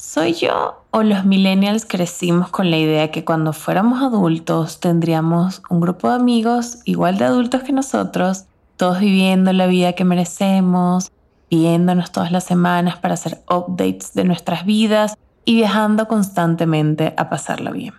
¿Soy yo o los millennials crecimos con la idea que cuando fuéramos adultos tendríamos un grupo de amigos igual de adultos que nosotros, todos viviendo la vida que merecemos, viéndonos todas las semanas para hacer updates de nuestras vidas y viajando constantemente a pasarla bien?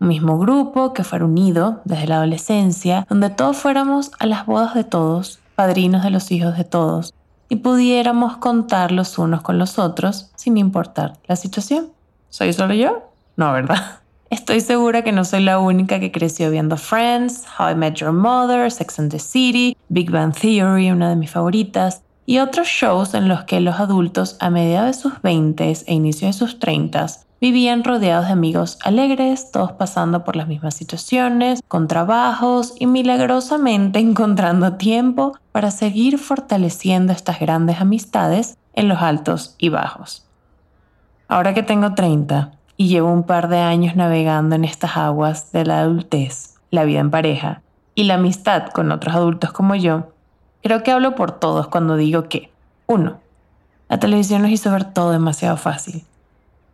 Un mismo grupo que fuera unido desde la adolescencia, donde todos fuéramos a las bodas de todos, padrinos de los hijos de todos, y pudiéramos contar los unos con los otros sin importar la situación. ¿Soy solo yo? No, ¿verdad? Estoy segura que no soy la única que creció viendo Friends, How I Met Your Mother, Sex and the City, Big Bang Theory, una de mis favoritas, y otros shows en los que los adultos a mediados de sus 20 e inicio de sus 30 Vivían rodeados de amigos alegres, todos pasando por las mismas situaciones, con trabajos y milagrosamente encontrando tiempo para seguir fortaleciendo estas grandes amistades en los altos y bajos. Ahora que tengo 30 y llevo un par de años navegando en estas aguas de la adultez, la vida en pareja y la amistad con otros adultos como yo, creo que hablo por todos cuando digo que 1. La televisión nos hizo ver todo demasiado fácil.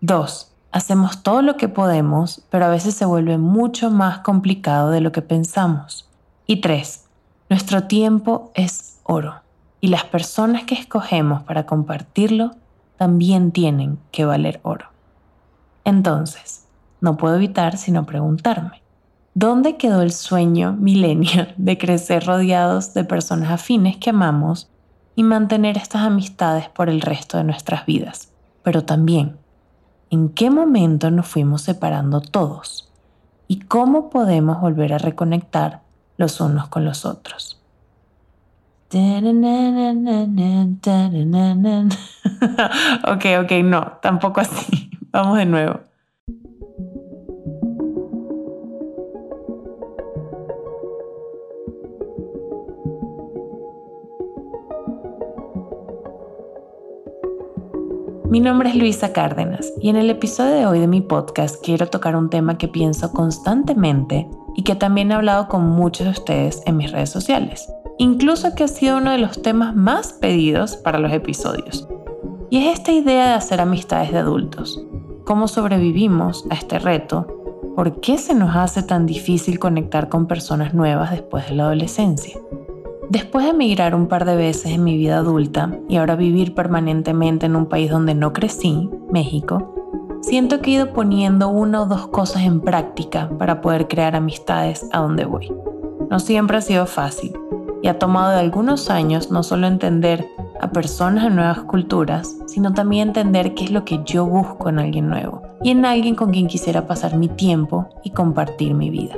2 Hacemos todo lo que podemos, pero a veces se vuelve mucho más complicado de lo que pensamos. Y tres, nuestro tiempo es oro y las personas que escogemos para compartirlo también tienen que valer oro. Entonces, no puedo evitar sino preguntarme, ¿dónde quedó el sueño millennial de crecer rodeados de personas afines que amamos y mantener estas amistades por el resto de nuestras vidas? Pero también, en qué momento nos fuimos separando todos y cómo podemos volver a reconectar los unos con los otros. ok, ok, no, tampoco así. Vamos de nuevo. Mi nombre es Luisa Cárdenas y en el episodio de hoy de mi podcast quiero tocar un tema que pienso constantemente y que también he hablado con muchos de ustedes en mis redes sociales, incluso que ha sido uno de los temas más pedidos para los episodios. Y es esta idea de hacer amistades de adultos. ¿Cómo sobrevivimos a este reto? ¿Por qué se nos hace tan difícil conectar con personas nuevas después de la adolescencia? Después de emigrar un par de veces en mi vida adulta y ahora vivir permanentemente en un país donde no crecí, México, siento que he ido poniendo una o dos cosas en práctica para poder crear amistades a donde voy. No siempre ha sido fácil y ha tomado algunos años no solo entender a personas de nuevas culturas, sino también entender qué es lo que yo busco en alguien nuevo y en alguien con quien quisiera pasar mi tiempo y compartir mi vida.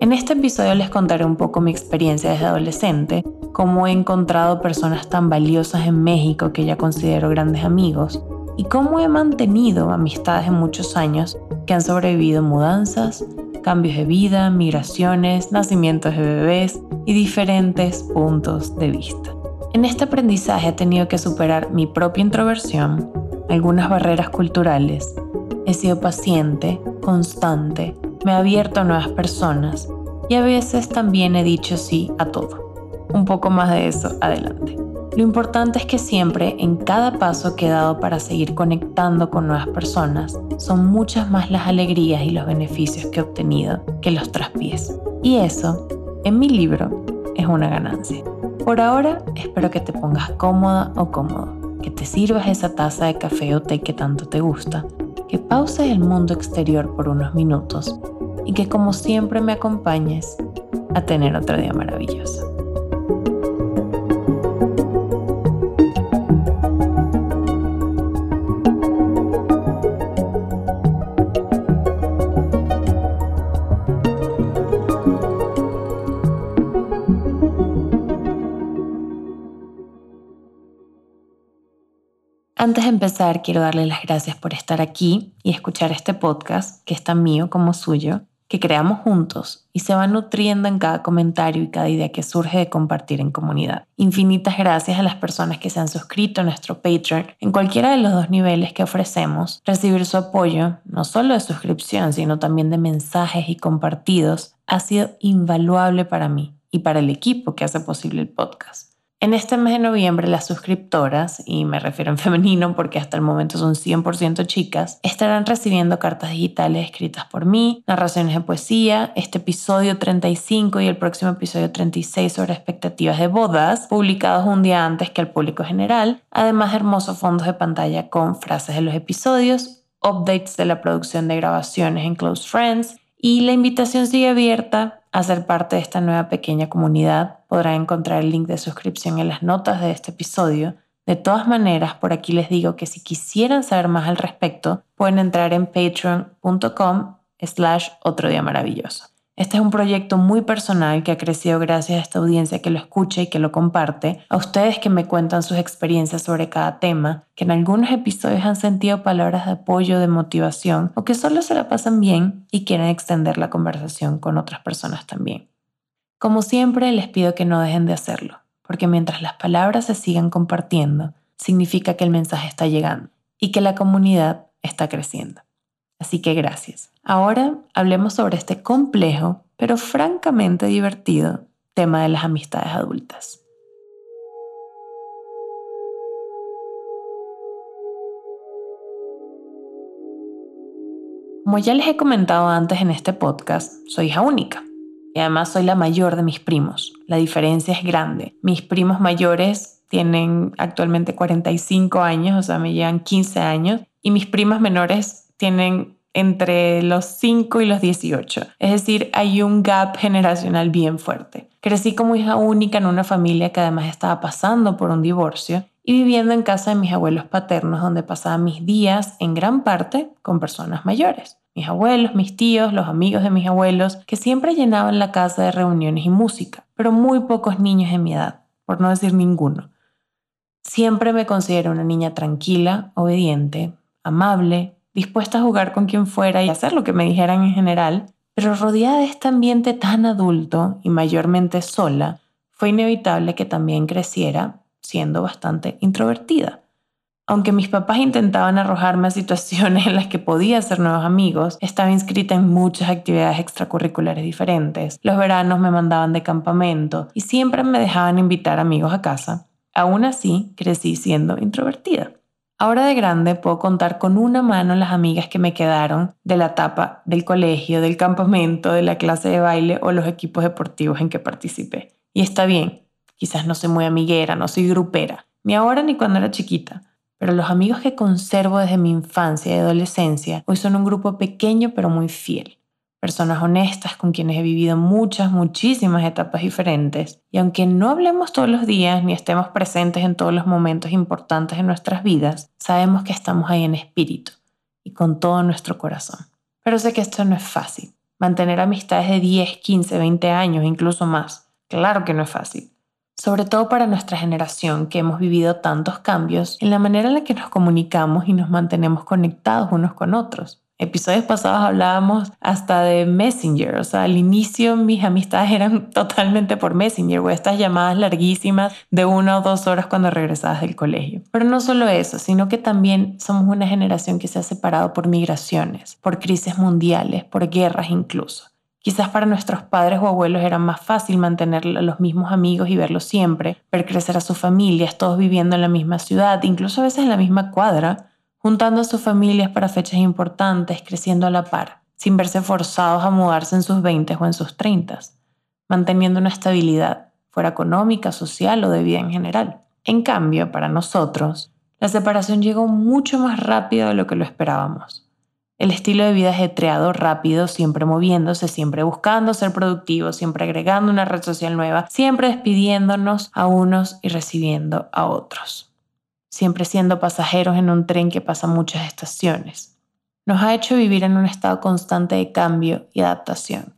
En este episodio les contaré un poco mi experiencia desde adolescente, cómo he encontrado personas tan valiosas en México que ya considero grandes amigos, y cómo he mantenido amistades en muchos años que han sobrevivido mudanzas, cambios de vida, migraciones, nacimientos de bebés y diferentes puntos de vista. En este aprendizaje he tenido que superar mi propia introversión, algunas barreras culturales, he sido paciente, constante, me he abierto a nuevas personas y a veces también he dicho sí a todo. Un poco más de eso adelante. Lo importante es que siempre, en cada paso que he dado para seguir conectando con nuevas personas, son muchas más las alegrías y los beneficios que he obtenido que los traspiés. Y eso, en mi libro, es una ganancia. Por ahora, espero que te pongas cómoda o cómodo, que te sirvas esa taza de café o té que tanto te gusta que pauses el mundo exterior por unos minutos y que como siempre me acompañes a tener otro día maravilloso. Antes de empezar, quiero darle las gracias por estar aquí y escuchar este podcast, que es tan mío como suyo, que creamos juntos y se va nutriendo en cada comentario y cada idea que surge de compartir en comunidad. Infinitas gracias a las personas que se han suscrito a nuestro Patreon en cualquiera de los dos niveles que ofrecemos. Recibir su apoyo, no solo de suscripción, sino también de mensajes y compartidos, ha sido invaluable para mí y para el equipo que hace posible el podcast. En este mes de noviembre las suscriptoras, y me refiero en femenino porque hasta el momento son 100% chicas, estarán recibiendo cartas digitales escritas por mí, narraciones de poesía, este episodio 35 y el próximo episodio 36 sobre expectativas de bodas, publicados un día antes que al público general, además de hermosos fondos de pantalla con frases de los episodios, updates de la producción de grabaciones en Close Friends y la invitación sigue abierta a ser parte de esta nueva pequeña comunidad. Podrán encontrar el link de suscripción en las notas de este episodio. De todas maneras, por aquí les digo que si quisieran saber más al respecto, pueden entrar en patreon.com slash otro día maravilloso. Este es un proyecto muy personal que ha crecido gracias a esta audiencia que lo escucha y que lo comparte, a ustedes que me cuentan sus experiencias sobre cada tema, que en algunos episodios han sentido palabras de apoyo, de motivación o que solo se la pasan bien y quieren extender la conversación con otras personas también. Como siempre, les pido que no dejen de hacerlo, porque mientras las palabras se sigan compartiendo, significa que el mensaje está llegando y que la comunidad está creciendo. Así que gracias. Ahora hablemos sobre este complejo, pero francamente divertido tema de las amistades adultas. Como ya les he comentado antes en este podcast, soy hija única y además soy la mayor de mis primos. La diferencia es grande. Mis primos mayores tienen actualmente 45 años, o sea, me llevan 15 años, y mis primas menores tienen entre los 5 y los 18. Es decir, hay un gap generacional bien fuerte. Crecí como hija única en una familia que además estaba pasando por un divorcio y viviendo en casa de mis abuelos paternos donde pasaba mis días en gran parte con personas mayores. Mis abuelos, mis tíos, los amigos de mis abuelos, que siempre llenaban la casa de reuniones y música, pero muy pocos niños de mi edad, por no decir ninguno. Siempre me considero una niña tranquila, obediente, amable, dispuesta a jugar con quien fuera y hacer lo que me dijeran en general, pero rodeada de este ambiente tan adulto y mayormente sola, fue inevitable que también creciera siendo bastante introvertida. Aunque mis papás intentaban arrojarme a situaciones en las que podía hacer nuevos amigos, estaba inscrita en muchas actividades extracurriculares diferentes. Los veranos me mandaban de campamento y siempre me dejaban invitar amigos a casa. Aún así, crecí siendo introvertida. Ahora de grande puedo contar con una mano las amigas que me quedaron de la etapa del colegio, del campamento, de la clase de baile o los equipos deportivos en que participé. Y está bien, quizás no soy muy amiguera, no soy grupera, ni ahora ni cuando era chiquita, pero los amigos que conservo desde mi infancia y adolescencia hoy son un grupo pequeño pero muy fiel personas honestas con quienes he vivido muchas, muchísimas etapas diferentes. Y aunque no hablemos todos los días ni estemos presentes en todos los momentos importantes de nuestras vidas, sabemos que estamos ahí en espíritu y con todo nuestro corazón. Pero sé que esto no es fácil. Mantener amistades de 10, 15, 20 años, incluso más. Claro que no es fácil. Sobre todo para nuestra generación que hemos vivido tantos cambios en la manera en la que nos comunicamos y nos mantenemos conectados unos con otros episodios pasados hablábamos hasta de Messenger, o sea, al inicio mis amistades eran totalmente por Messenger o estas llamadas larguísimas de una o dos horas cuando regresabas del colegio. Pero no solo eso, sino que también somos una generación que se ha separado por migraciones, por crisis mundiales, por guerras incluso. Quizás para nuestros padres o abuelos era más fácil mantener a los mismos amigos y verlos siempre, ver crecer a sus familias, todos viviendo en la misma ciudad, incluso a veces en la misma cuadra, juntando a sus familias para fechas importantes, creciendo a la par, sin verse forzados a mudarse en sus 20 o en sus 30, manteniendo una estabilidad, fuera económica, social o de vida en general. En cambio, para nosotros, la separación llegó mucho más rápido de lo que lo esperábamos. El estilo de vida ajetreado, rápido, siempre moviéndose, siempre buscando ser productivo, siempre agregando una red social nueva, siempre despidiéndonos a unos y recibiendo a otros siempre siendo pasajeros en un tren que pasa muchas estaciones. Nos ha hecho vivir en un estado constante de cambio y adaptación,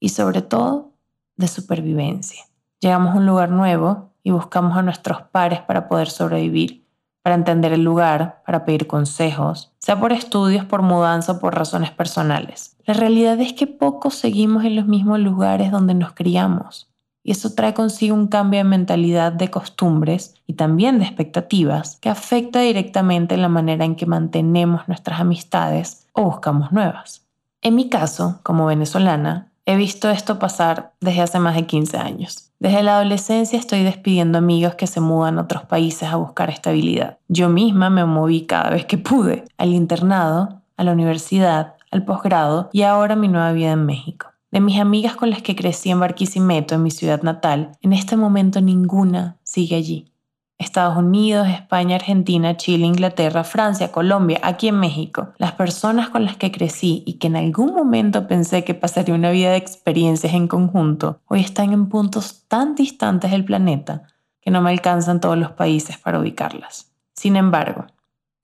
y sobre todo de supervivencia. Llegamos a un lugar nuevo y buscamos a nuestros pares para poder sobrevivir, para entender el lugar, para pedir consejos, sea por estudios, por mudanza o por razones personales. La realidad es que pocos seguimos en los mismos lugares donde nos criamos. Y eso trae consigo un cambio de mentalidad, de costumbres y también de expectativas que afecta directamente la manera en que mantenemos nuestras amistades o buscamos nuevas. En mi caso, como venezolana, He visto esto pasar desde hace más de 15 años. Desde la adolescencia estoy despidiendo amigos que se mudan a otros países a buscar estabilidad. Yo misma me moví cada vez que pude, al internado, a la universidad, al posgrado y ahora mi nueva vida en México. De mis amigas con las que crecí en Barquisimeto, en mi ciudad natal, en este momento ninguna sigue allí. Estados Unidos, España, Argentina, Chile, Inglaterra, Francia, Colombia, aquí en México. Las personas con las que crecí y que en algún momento pensé que pasaría una vida de experiencias en conjunto, hoy están en puntos tan distantes del planeta que no me alcanzan todos los países para ubicarlas. Sin embargo,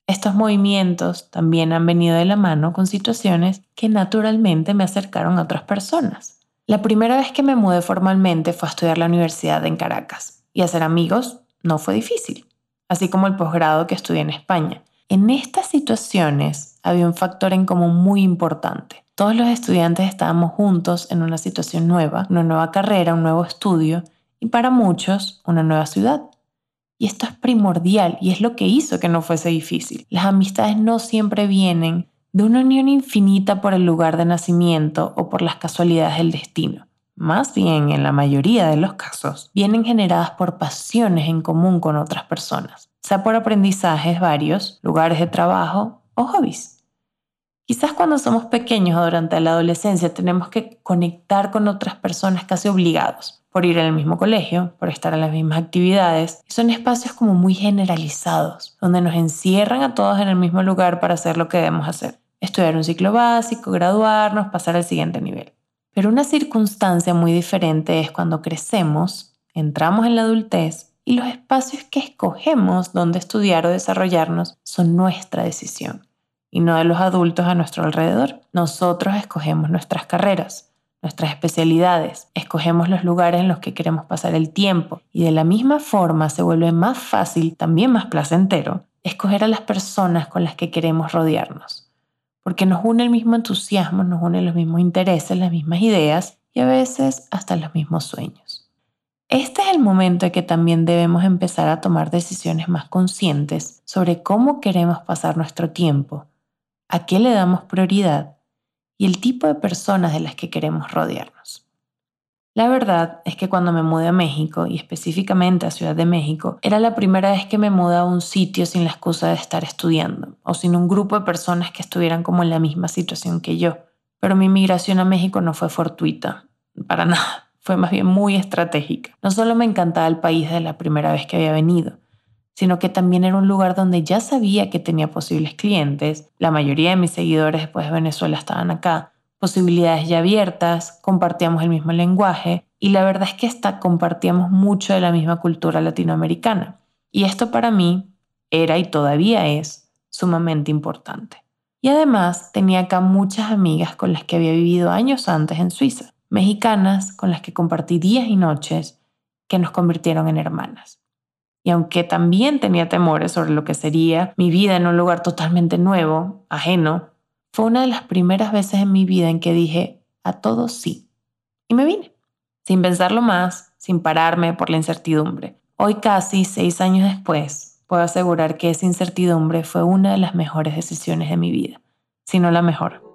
estos movimientos también han venido de la mano con situaciones que naturalmente me acercaron a otras personas. La primera vez que me mudé formalmente fue a estudiar la universidad en Caracas y hacer amigos no fue difícil, así como el posgrado que estudié en España. En estas situaciones había un factor en común muy importante. Todos los estudiantes estábamos juntos en una situación nueva, una nueva carrera, un nuevo estudio y para muchos una nueva ciudad. Y esto es primordial y es lo que hizo que no fuese difícil. Las amistades no siempre vienen de una unión infinita por el lugar de nacimiento o por las casualidades del destino más bien en la mayoría de los casos, vienen generadas por pasiones en común con otras personas, sea por aprendizajes varios, lugares de trabajo o hobbies. Quizás cuando somos pequeños o durante la adolescencia tenemos que conectar con otras personas casi obligados, por ir al mismo colegio, por estar en las mismas actividades, son espacios como muy generalizados, donde nos encierran a todos en el mismo lugar para hacer lo que debemos hacer. Estudiar un ciclo básico, graduarnos, pasar al siguiente nivel. Pero una circunstancia muy diferente es cuando crecemos, entramos en la adultez y los espacios que escogemos donde estudiar o desarrollarnos son nuestra decisión y no de los adultos a nuestro alrededor. Nosotros escogemos nuestras carreras, nuestras especialidades, escogemos los lugares en los que queremos pasar el tiempo y de la misma forma se vuelve más fácil, también más placentero, escoger a las personas con las que queremos rodearnos porque nos une el mismo entusiasmo, nos une los mismos intereses, las mismas ideas y a veces hasta los mismos sueños. Este es el momento en que también debemos empezar a tomar decisiones más conscientes sobre cómo queremos pasar nuestro tiempo, a qué le damos prioridad y el tipo de personas de las que queremos rodearnos. La verdad es que cuando me mudé a México, y específicamente a Ciudad de México, era la primera vez que me mudé a un sitio sin la excusa de estar estudiando, o sin un grupo de personas que estuvieran como en la misma situación que yo. Pero mi migración a México no fue fortuita, para nada, fue más bien muy estratégica. No solo me encantaba el país de la primera vez que había venido, sino que también era un lugar donde ya sabía que tenía posibles clientes, la mayoría de mis seguidores después de Venezuela estaban acá, posibilidades ya abiertas, compartíamos el mismo lenguaje y la verdad es que hasta compartíamos mucho de la misma cultura latinoamericana. Y esto para mí era y todavía es sumamente importante. Y además tenía acá muchas amigas con las que había vivido años antes en Suiza, mexicanas con las que compartí días y noches que nos convirtieron en hermanas. Y aunque también tenía temores sobre lo que sería mi vida en un lugar totalmente nuevo, ajeno, fue una de las primeras veces en mi vida en que dije a todos sí. Y me vine, sin pensarlo más, sin pararme por la incertidumbre. Hoy casi seis años después, puedo asegurar que esa incertidumbre fue una de las mejores decisiones de mi vida, si no la mejor.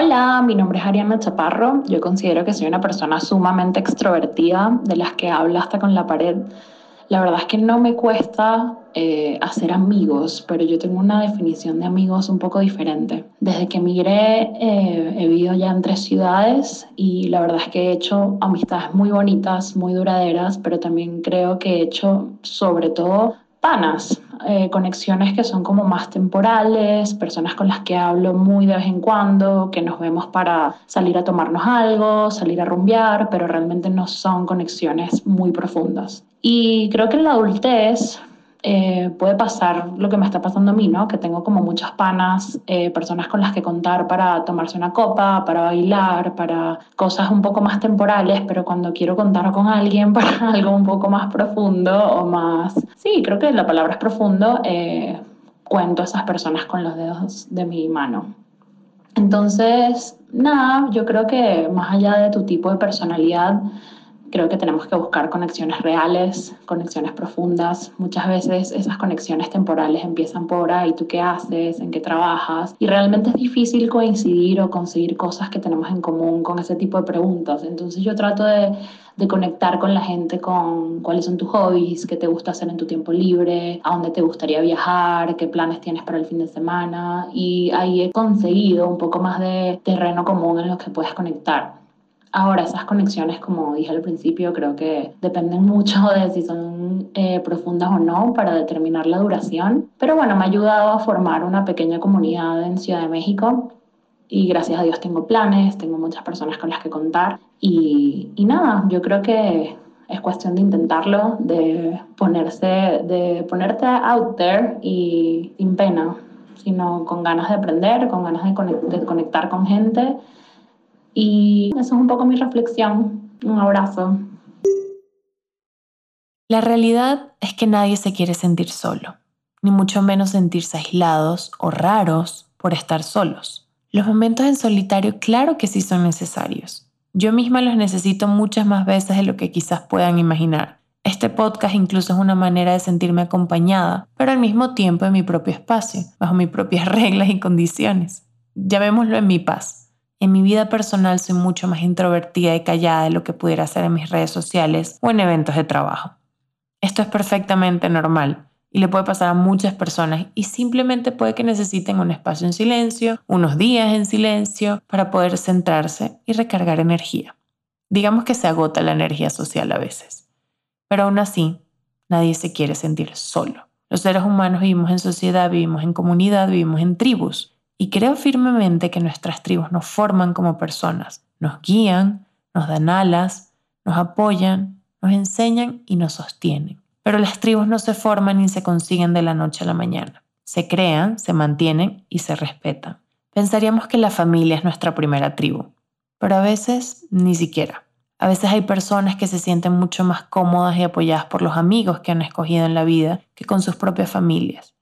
Hola, mi nombre es Ariana Chaparro. Yo considero que soy una persona sumamente extrovertida, de las que habla hasta con la pared. La verdad es que no me cuesta eh, hacer amigos, pero yo tengo una definición de amigos un poco diferente. Desde que emigré eh, he vivido ya en tres ciudades y la verdad es que he hecho amistades muy bonitas, muy duraderas, pero también creo que he hecho sobre todo panas, eh, conexiones que son como más temporales, personas con las que hablo muy de vez en cuando, que nos vemos para salir a tomarnos algo, salir a rumbear, pero realmente no son conexiones muy profundas. Y creo que en la adultez eh, puede pasar lo que me está pasando a mí, ¿no? Que tengo como muchas panas, eh, personas con las que contar para tomarse una copa, para bailar, para cosas un poco más temporales, pero cuando quiero contar con alguien para algo un poco más profundo o más... Sí, creo que la palabra es profundo, eh, cuento a esas personas con los dedos de mi mano. Entonces, nada, yo creo que más allá de tu tipo de personalidad, Creo que tenemos que buscar conexiones reales, conexiones profundas. Muchas veces esas conexiones temporales empiezan por, ahí ¿tú qué haces? ¿En qué trabajas? Y realmente es difícil coincidir o conseguir cosas que tenemos en común con ese tipo de preguntas. Entonces yo trato de, de conectar con la gente con cuáles son tus hobbies, qué te gusta hacer en tu tiempo libre, a dónde te gustaría viajar, qué planes tienes para el fin de semana. Y ahí he conseguido un poco más de terreno común en los que puedes conectar. Ahora, esas conexiones, como dije al principio, creo que dependen mucho de si son eh, profundas o no para determinar la duración. Pero bueno, me ha ayudado a formar una pequeña comunidad en Ciudad de México y gracias a Dios tengo planes, tengo muchas personas con las que contar y, y nada, yo creo que es cuestión de intentarlo, de ponerse, de ponerte out there y sin pena, sino con ganas de aprender, con ganas de, de conectar con gente y eso es un poco mi reflexión. Un abrazo. La realidad es que nadie se quiere sentir solo, ni mucho menos sentirse aislados o raros por estar solos. Los momentos en solitario claro que sí son necesarios. Yo misma los necesito muchas más veces de lo que quizás puedan imaginar. Este podcast incluso es una manera de sentirme acompañada, pero al mismo tiempo en mi propio espacio, bajo mis propias reglas y condiciones. Llamémoslo en mi paz. En mi vida personal soy mucho más introvertida y callada de lo que pudiera ser en mis redes sociales o en eventos de trabajo. Esto es perfectamente normal y le puede pasar a muchas personas y simplemente puede que necesiten un espacio en silencio, unos días en silencio para poder centrarse y recargar energía. Digamos que se agota la energía social a veces, pero aún así nadie se quiere sentir solo. Los seres humanos vivimos en sociedad, vivimos en comunidad, vivimos en tribus y creo firmemente que nuestras tribus nos forman como personas, nos guían, nos dan alas, nos apoyan, nos enseñan y nos sostienen. Pero las tribus no se forman ni se consiguen de la noche a la mañana. Se crean, se mantienen y se respetan. Pensaríamos que la familia es nuestra primera tribu, pero a veces ni siquiera. A veces hay personas que se sienten mucho más cómodas y apoyadas por los amigos que han escogido en la vida que con sus propias familias.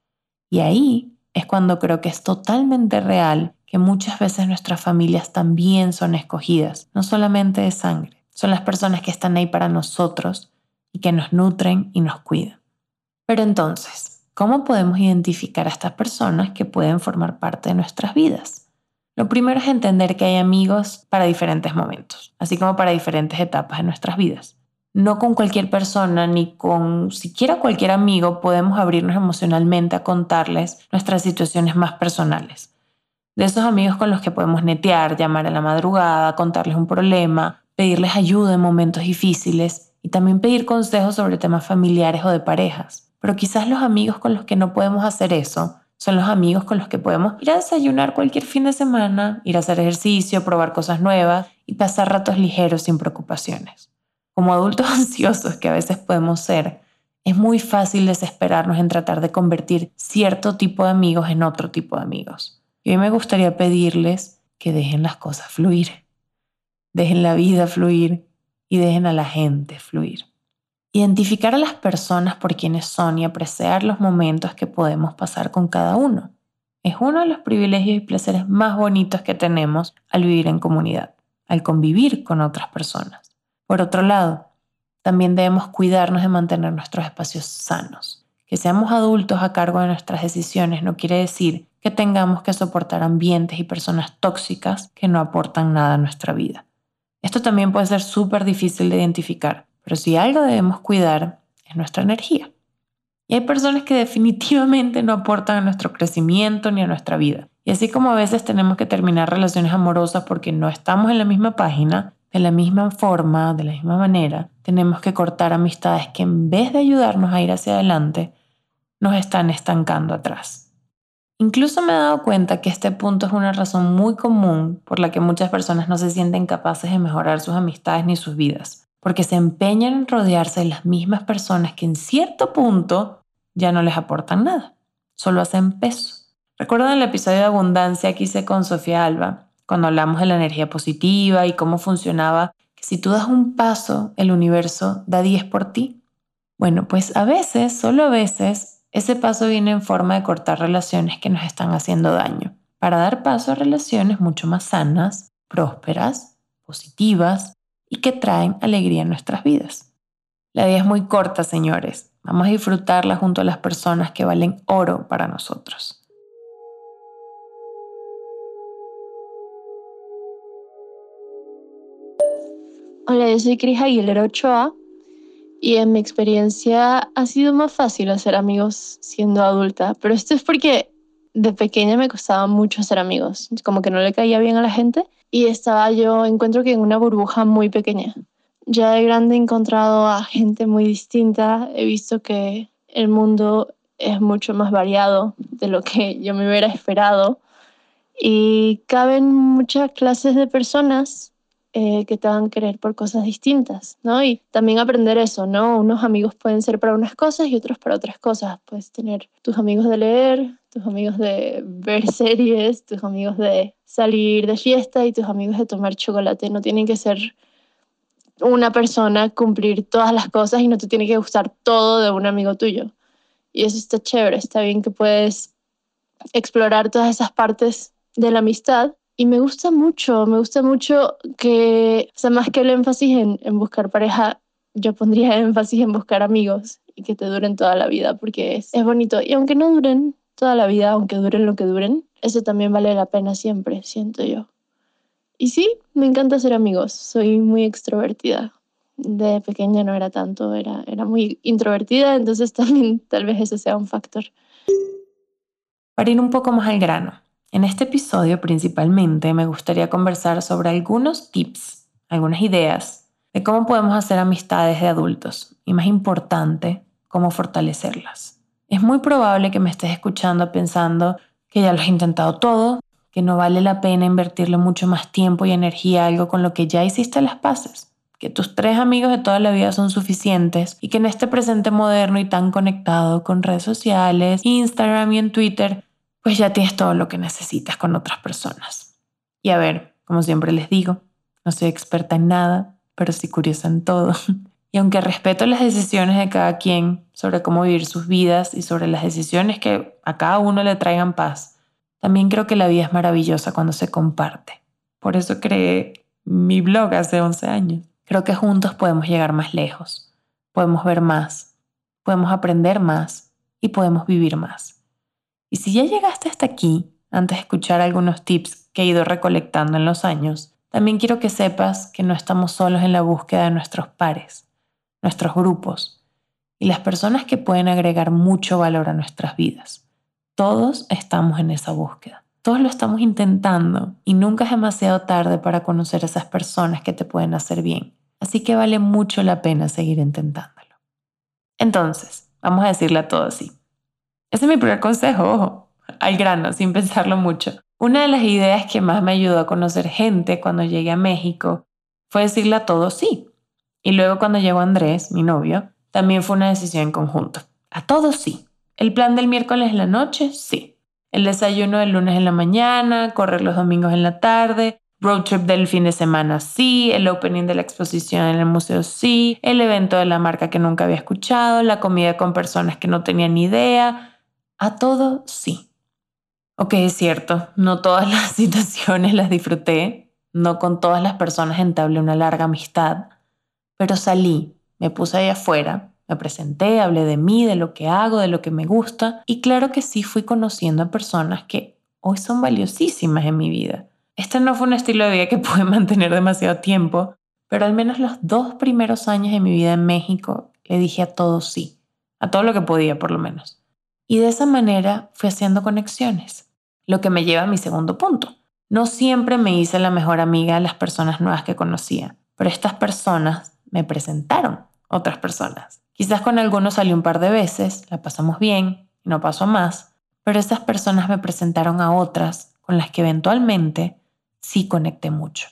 Y ahí es cuando creo que es totalmente real que muchas veces nuestras familias también son escogidas, no solamente de sangre, son las personas que están ahí para nosotros y que nos nutren y nos cuidan. Pero entonces, ¿cómo podemos identificar a estas personas que pueden formar parte de nuestras vidas? Lo primero es entender que hay amigos para diferentes momentos, así como para diferentes etapas de nuestras vidas no con cualquier persona ni con siquiera cualquier amigo podemos abrirnos emocionalmente a contarles nuestras situaciones más personales. De esos amigos con los que podemos netear, llamar a la madrugada, contarles un problema, pedirles ayuda en momentos difíciles y también pedir consejos sobre temas familiares o de parejas. Pero quizás los amigos con los que no podemos hacer eso son los amigos con los que podemos ir a desayunar cualquier fin de semana, ir a hacer ejercicio, probar cosas nuevas y pasar ratos ligeros sin preocupaciones como adultos ansiosos que a veces podemos ser, es muy fácil desesperarnos en tratar de convertir cierto tipo de amigos en otro tipo de amigos. Y hoy me gustaría pedirles que dejen las cosas fluir, dejen la vida fluir y dejen a la gente fluir. Identificar a las personas por quienes son y apreciar los momentos que podemos pasar con cada uno. Es uno de los privilegios y placeres más bonitos que tenemos al vivir en comunidad, al convivir con otras personas. Por otro lado, también debemos cuidarnos de mantener nuestros espacios sanos. Que seamos adultos a cargo de nuestras decisiones no quiere decir que tengamos que soportar ambientes y personas tóxicas que no aportan nada a nuestra vida. Esto también puede ser súper difícil de identificar, pero si algo debemos cuidar es nuestra energía. Y hay personas que definitivamente no aportan a nuestro crecimiento ni a nuestra vida. Y así como a veces tenemos que terminar relaciones amorosas porque no estamos en la misma página, de la misma forma, de la misma manera, tenemos que cortar amistades que en vez de ayudarnos a ir hacia adelante, nos están estancando atrás. Incluso me he dado cuenta que este punto es una razón muy común por la que muchas personas no se sienten capaces de mejorar sus amistades ni sus vidas, porque se empeñan en rodearse de las mismas personas que en cierto punto ya no les aportan nada, solo hacen peso. ¿Recuerdan el episodio de abundancia que hice con Sofía Alba? Cuando hablamos de la energía positiva y cómo funcionaba, que si tú das un paso, el universo da 10 por ti. Bueno, pues a veces, solo a veces, ese paso viene en forma de cortar relaciones que nos están haciendo daño, para dar paso a relaciones mucho más sanas, prósperas, positivas, y que traen alegría en nuestras vidas. La vida es muy corta, señores. Vamos a disfrutarla junto a las personas que valen oro para nosotros. Hola, yo soy Cris Aguilera Ochoa y en mi experiencia ha sido más fácil hacer amigos siendo adulta, pero esto es porque de pequeña me costaba mucho hacer amigos, como que no le caía bien a la gente y estaba yo, encuentro que en una burbuja muy pequeña. Ya de grande he encontrado a gente muy distinta, he visto que el mundo es mucho más variado de lo que yo me hubiera esperado y caben muchas clases de personas eh, que te a querer por cosas distintas, ¿no? Y también aprender eso, ¿no? Unos amigos pueden ser para unas cosas y otros para otras cosas. Puedes tener tus amigos de leer, tus amigos de ver series, tus amigos de salir de fiesta y tus amigos de tomar chocolate. No tienen que ser una persona cumplir todas las cosas y no te tiene que gustar todo de un amigo tuyo. Y eso está chévere, está bien que puedes explorar todas esas partes de la amistad y me gusta mucho, me gusta mucho que, o sea, más que el énfasis en, buscar pareja, yo pondría énfasis en buscar amigos y que te duren toda la vida, porque es, es bonito. Y aunque no duren toda la vida, aunque duren lo que duren, eso también vale la pena siempre, siento yo. Y sí, me encanta ser amigos, soy muy extrovertida. De pequeña no era tanto, era, era muy introvertida, entonces también tal vez ese sea un factor. Para ir un poco más al grano, en este episodio principalmente me gustaría conversar sobre algunos tips, algunas ideas de cómo podemos hacer amistades de adultos y más importante, cómo fortalecerlas. Es muy probable que me estés escuchando pensando que ya lo has intentado todo, que no vale la pena invertirle mucho más tiempo y energía a algo con lo que ya hiciste las paces, que tus tres amigos de toda la vida son suficientes y que en este presente moderno y tan conectado con redes sociales, Instagram y en Twitter, pues ya tienes todo lo que necesitas con otras personas. Y a ver, como siempre les digo, no soy experta en nada, pero sí curiosa en todo. Y aunque respeto las decisiones de cada quien sobre cómo vivir sus vidas y sobre las decisiones que a cada uno le traigan paz, también creo que la vida es maravillosa cuando se comparte. Por eso creé mi blog hace 11 años. Creo que juntos podemos llegar más lejos, podemos ver más, podemos aprender más y podemos vivir más. Y si ya llegaste hasta aquí, antes de escuchar algunos tips que he ido recolectando en los años, también quiero que sepas que no estamos solos en la búsqueda de nuestros pares, nuestros grupos y las personas que pueden agregar mucho valor a nuestras vidas. Todos estamos en esa búsqueda. Todos lo estamos intentando y nunca es demasiado tarde para conocer a esas personas que te pueden hacer bien. Así que vale mucho la pena seguir intentándolo. Entonces, vamos a decirle a todos así. Ese es mi primer consejo, ojo, al grano, sin pensarlo mucho. Una de las ideas que más me ayudó a conocer gente cuando llegué a México fue decirle a todos sí. Y luego cuando llegó Andrés, mi novio, también fue una decisión en conjunto. A todos sí. El plan del miércoles en la noche, sí. El desayuno del lunes en la mañana, correr los domingos en la tarde, road trip del fin de semana, sí. El opening de la exposición en el museo, sí. El evento de la marca que nunca había escuchado, la comida con personas que no tenían ni idea a todo sí. Ok, es cierto, no todas las situaciones las disfruté, no con todas las personas entablé una larga amistad, pero salí, me puse ahí afuera, me presenté, hablé de mí, de lo que hago, de lo que me gusta, y claro que sí fui conociendo a personas que hoy son valiosísimas en mi vida. Este no fue un estilo de vida que pude mantener demasiado tiempo, pero al menos los dos primeros años de mi vida en México le dije a todo sí, a todo lo que podía por lo menos. Y de esa manera fui haciendo conexiones, lo que me lleva a mi segundo punto. No siempre me hice la mejor amiga de las personas nuevas que conocía, pero estas personas me presentaron otras personas. Quizás con algunos salí un par de veces, la pasamos bien y no pasó más, pero esas personas me presentaron a otras con las que eventualmente sí conecté mucho.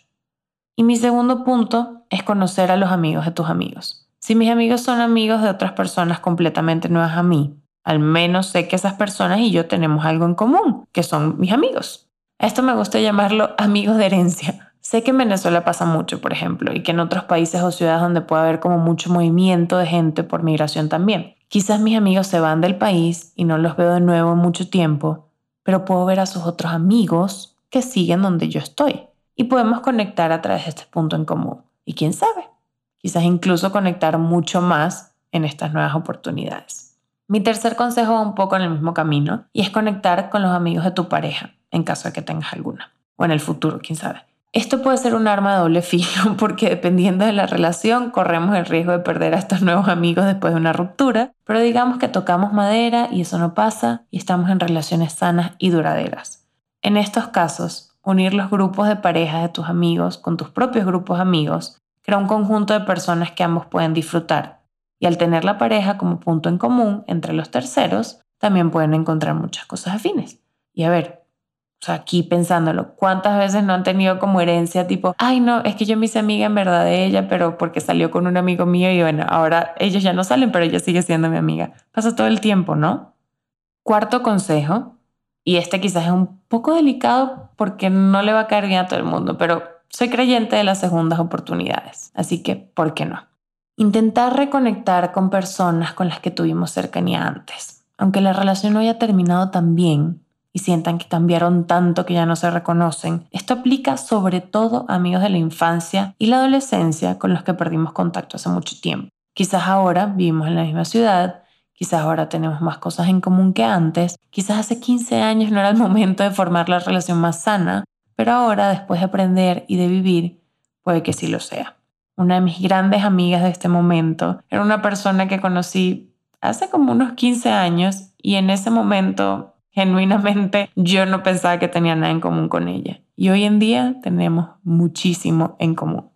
Y mi segundo punto es conocer a los amigos de tus amigos. Si mis amigos son amigos de otras personas completamente nuevas a mí, al menos sé que esas personas y yo tenemos algo en común, que son mis amigos. esto me gusta llamarlo amigos de herencia. Sé que en Venezuela pasa mucho, por ejemplo, y que en otros países o ciudades donde puede haber como mucho movimiento de gente por migración también. Quizás mis amigos se van del país y no los veo de nuevo en mucho tiempo, pero puedo ver a sus otros amigos que siguen donde yo estoy y podemos conectar a través de este punto en común. Y quién sabe, quizás incluso conectar mucho más en estas nuevas oportunidades. Mi tercer consejo va un poco en el mismo camino y es conectar con los amigos de tu pareja, en caso de que tengas alguna, o en el futuro, quién sabe. Esto puede ser un arma de doble filo porque dependiendo de la relación corremos el riesgo de perder a estos nuevos amigos después de una ruptura, pero digamos que tocamos madera y eso no pasa y estamos en relaciones sanas y duraderas. En estos casos, unir los grupos de parejas de tus amigos con tus propios grupos amigos crea un conjunto de personas que ambos pueden disfrutar y al tener la pareja como punto en común entre los terceros, también pueden encontrar muchas cosas afines. Y a ver, aquí pensándolo, ¿cuántas veces no han tenido como herencia tipo, ay no, es que yo me hice amiga en verdad de ella, pero porque salió con un amigo mío y bueno, ahora ellos ya no salen, pero ella sigue siendo mi amiga. Pasa todo el tiempo, ¿no? Cuarto consejo, y este quizás es un poco delicado porque no le va a caer bien a todo el mundo, pero soy creyente de las segundas oportunidades, así que, ¿por qué no? Intentar reconectar con personas con las que tuvimos cercanía antes. Aunque la relación no haya terminado tan bien, y sientan que cambiaron tanto que ya no se reconocen. Esto aplica sobre todo a amigos de la infancia y la adolescencia con los que perdimos contacto hace mucho tiempo. Quizás ahora vivimos en la misma ciudad, quizás ahora tenemos más cosas en común que antes, quizás hace 15 años no era el momento de formar la relación más sana, pero ahora, después de aprender y de vivir, puede que sí lo sea. Una de mis grandes amigas de este momento era una persona que conocí hace como unos 15 años y en ese momento genuinamente yo no pensaba que tenía nada en común con ella. Y hoy en día tenemos muchísimo en común.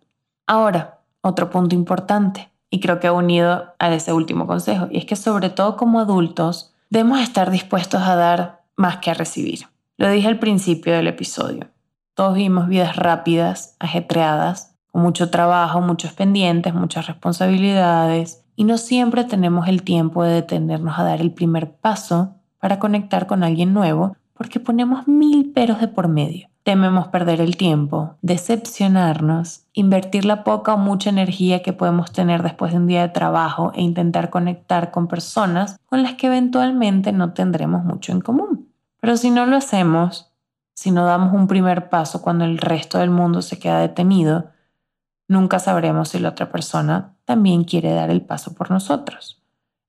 Ahora, otro punto importante, y creo que ha unido a ese último consejo, y es que sobre todo como adultos debemos estar dispuestos a dar más que a recibir. Lo dije al principio del episodio. Todos vivimos vidas rápidas, ajetreadas, con mucho trabajo, muchos pendientes, muchas responsabilidades, y no siempre tenemos el tiempo de detenernos a dar el primer paso para conectar con alguien nuevo porque ponemos mil peros de por medio. Tememos perder el tiempo, decepcionarnos, invertir la poca o mucha energía que podemos tener después de un día de trabajo e intentar conectar con personas con las que eventualmente no tendremos mucho en común. Pero si no lo hacemos, si no damos un primer paso cuando el resto del mundo se queda detenido, nunca sabremos si la otra persona también quiere dar el paso por nosotros.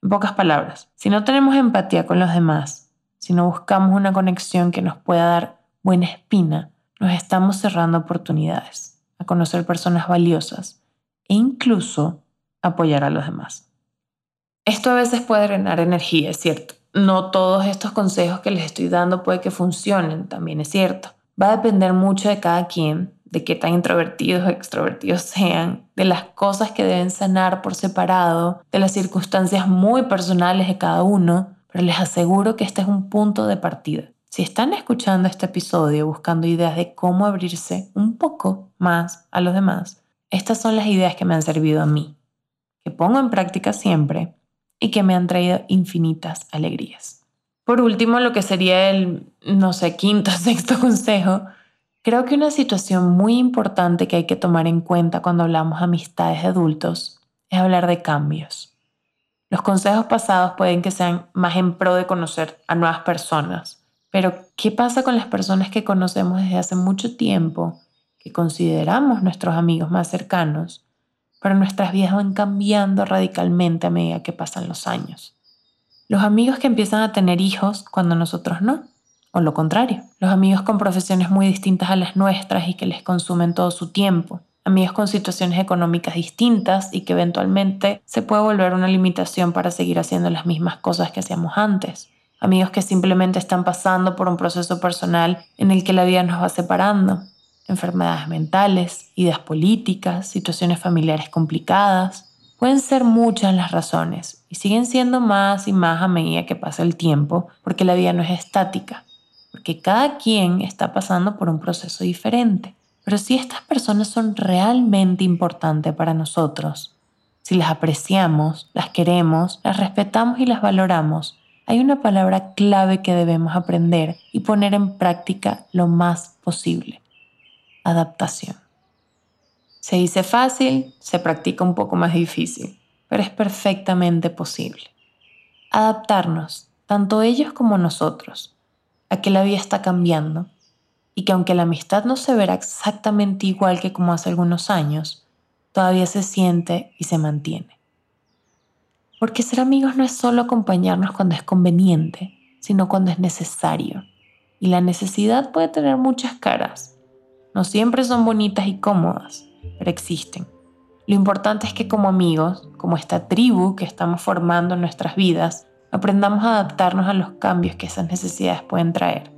En pocas palabras, si no tenemos empatía con los demás, si no buscamos una conexión que nos pueda dar buena espina, nos estamos cerrando oportunidades a conocer personas valiosas e incluso apoyar a los demás. Esto a veces puede drenar energía, es cierto. No todos estos consejos que les estoy dando puede que funcionen, también es cierto. Va a depender mucho de cada quien, de qué tan introvertidos o extrovertidos sean, de las cosas que deben sanar por separado, de las circunstancias muy personales de cada uno, pero les aseguro que este es un punto de partida. Si están escuchando este episodio buscando ideas de cómo abrirse un poco más a los demás, estas son las ideas que me han servido a mí, que pongo en práctica siempre y que me han traído infinitas alegrías. Por último, lo que sería el, no sé, quinto sexto consejo, Creo que una situación muy importante que hay que tomar en cuenta cuando hablamos de amistades de adultos es hablar de cambios. Los consejos pasados pueden que sean más en pro de conocer a nuevas personas, pero ¿qué pasa con las personas que conocemos desde hace mucho tiempo, que consideramos nuestros amigos más cercanos, pero nuestras vidas van cambiando radicalmente a medida que pasan los años? Los amigos que empiezan a tener hijos cuando nosotros no o lo contrario, los amigos con profesiones muy distintas a las nuestras y que les consumen todo su tiempo, amigos con situaciones económicas distintas y que eventualmente se puede volver una limitación para seguir haciendo las mismas cosas que hacíamos antes, amigos que simplemente están pasando por un proceso personal en el que la vida nos va separando, enfermedades mentales, ideas políticas, situaciones familiares complicadas. Pueden ser muchas las razones y siguen siendo más y más a medida que pasa el tiempo porque la vida no es estática porque cada quien está pasando por un proceso diferente. Pero si estas personas son realmente importantes para nosotros, si las apreciamos, las queremos, las respetamos y las valoramos, hay una palabra clave que debemos aprender y poner en práctica lo más posible. Adaptación. Se dice fácil, se practica un poco más difícil, pero es perfectamente posible. Adaptarnos, tanto ellos como nosotros, a que la vida está cambiando y que aunque la amistad no se verá exactamente igual que como hace algunos años, todavía se siente y se mantiene. Porque ser amigos no es solo acompañarnos cuando es conveniente, sino cuando es necesario. Y la necesidad puede tener muchas caras. No siempre son bonitas y cómodas, pero existen. Lo importante es que como amigos, como esta tribu que estamos formando en nuestras vidas, aprendamos a adaptarnos a los cambios que esas necesidades pueden traer.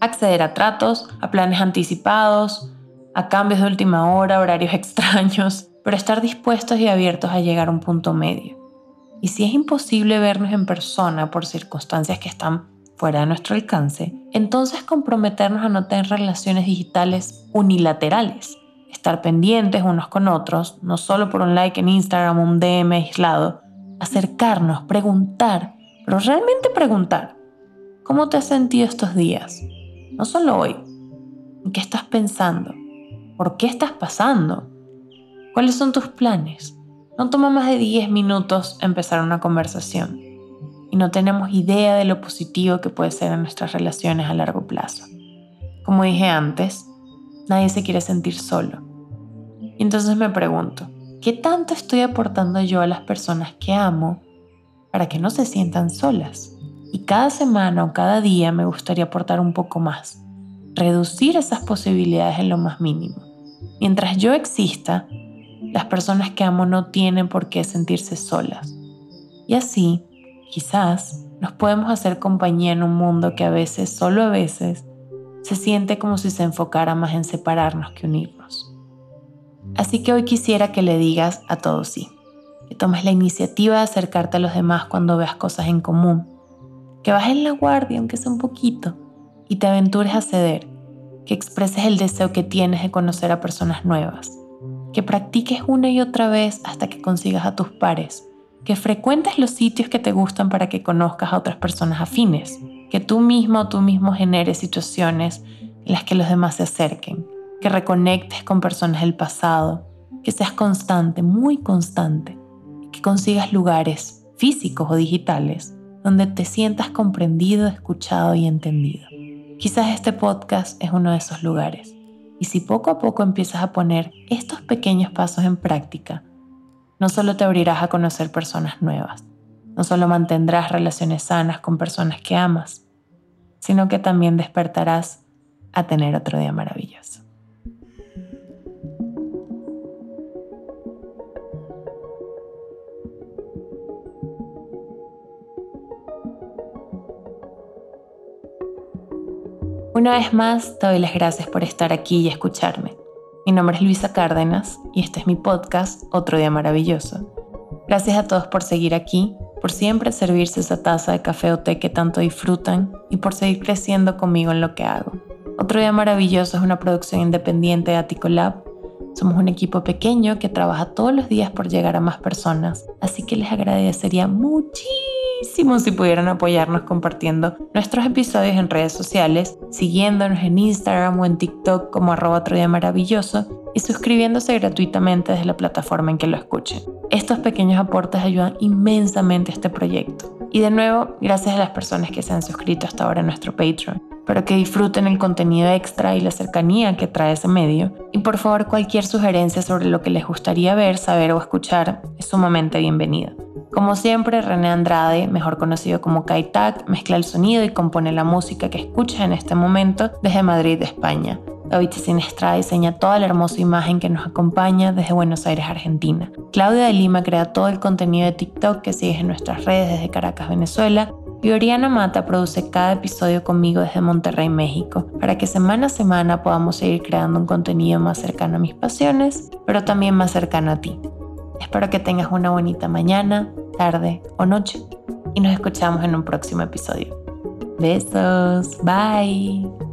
Acceder a tratos, a planes anticipados, a cambios de última hora, horarios extraños, pero estar dispuestos y abiertos a llegar a un punto medio. Y si es imposible vernos en persona por circunstancias que están fuera de nuestro alcance, entonces comprometernos a no tener relaciones digitales unilaterales, estar pendientes unos con otros, no solo por un like en Instagram o un DM aislado, acercarnos, preguntar, pero realmente preguntar, ¿cómo te has sentido estos días? No solo hoy, ¿en qué estás pensando? ¿Por qué estás pasando? ¿Cuáles son tus planes? No toma más de 10 minutos empezar una conversación y no tenemos idea de lo positivo que puede ser en nuestras relaciones a largo plazo. Como dije antes, nadie se quiere sentir solo. Y entonces me pregunto, ¿qué tanto estoy aportando yo a las personas que amo para que no se sientan solas? Y cada semana o cada día me gustaría aportar un poco más, reducir esas posibilidades en lo más mínimo. Mientras yo exista, las personas que amo no tienen por qué sentirse solas. Y así, quizás, nos podemos hacer compañía en un mundo que a veces, solo a veces, se siente como si se enfocara más en separarnos que unirnos. Así que hoy quisiera que le digas a todos sí, que tomes la iniciativa de acercarte a los demás cuando veas cosas en común, que bajes la guardia aunque sea un poquito y te aventures a ceder, que expreses el deseo que tienes de conocer a personas nuevas que practiques una y otra vez hasta que consigas a tus pares, que frecuentes los sitios que te gustan para que conozcas a otras personas afines, que tú mismo o tú mismo generes situaciones en las que los demás se acerquen, que reconectes con personas del pasado, que seas constante, muy constante, que consigas lugares físicos o digitales donde te sientas comprendido, escuchado y entendido. Quizás este podcast es uno de esos lugares. Y si poco a poco empiezas a poner estos pequeños pasos en práctica, no solo te abrirás a conocer personas nuevas, no solo mantendrás relaciones sanas con personas que amas, sino que también despertarás a tener otro día maravilloso. Una vez más, te doy las gracias por estar aquí y escucharme. Mi nombre es Luisa Cárdenas y este es mi podcast Otro Día Maravilloso. Gracias a todos por seguir aquí, por siempre servirse esa taza de café o té que tanto disfrutan y por seguir creciendo conmigo en lo que hago. Otro Día Maravilloso es una producción independiente de Aticolab. Somos un equipo pequeño que trabaja todos los días por llegar a más personas, así que les agradecería muchísimo si pudieran apoyarnos compartiendo nuestros episodios en redes sociales, siguiéndonos en Instagram o en TikTok como arroba maravilloso y suscribiéndose gratuitamente desde la plataforma en que lo escuchen. Estos pequeños aportes ayudan inmensamente a este proyecto. Y de nuevo, gracias a las personas que se han suscrito hasta ahora a nuestro Patreon. Espero que disfruten el contenido extra y la cercanía que trae ese medio. Y por favor, cualquier sugerencia sobre lo que les gustaría ver, saber o escuchar es sumamente bienvenida. Como siempre, René Andrade, mejor conocido como Kaitak, mezcla el sonido y compone la música que escuchas en este momento desde Madrid, España. David Sinestra diseña toda la hermosa imagen que nos acompaña desde Buenos Aires, Argentina. Claudia de Lima crea todo el contenido de TikTok que sigues en nuestras redes desde Caracas, Venezuela. Y Oriana Mata produce cada episodio conmigo desde Monterrey, México, para que semana a semana podamos seguir creando un contenido más cercano a mis pasiones, pero también más cercano a ti. Espero que tengas una bonita mañana, tarde o noche y nos escuchamos en un próximo episodio. Besos, bye.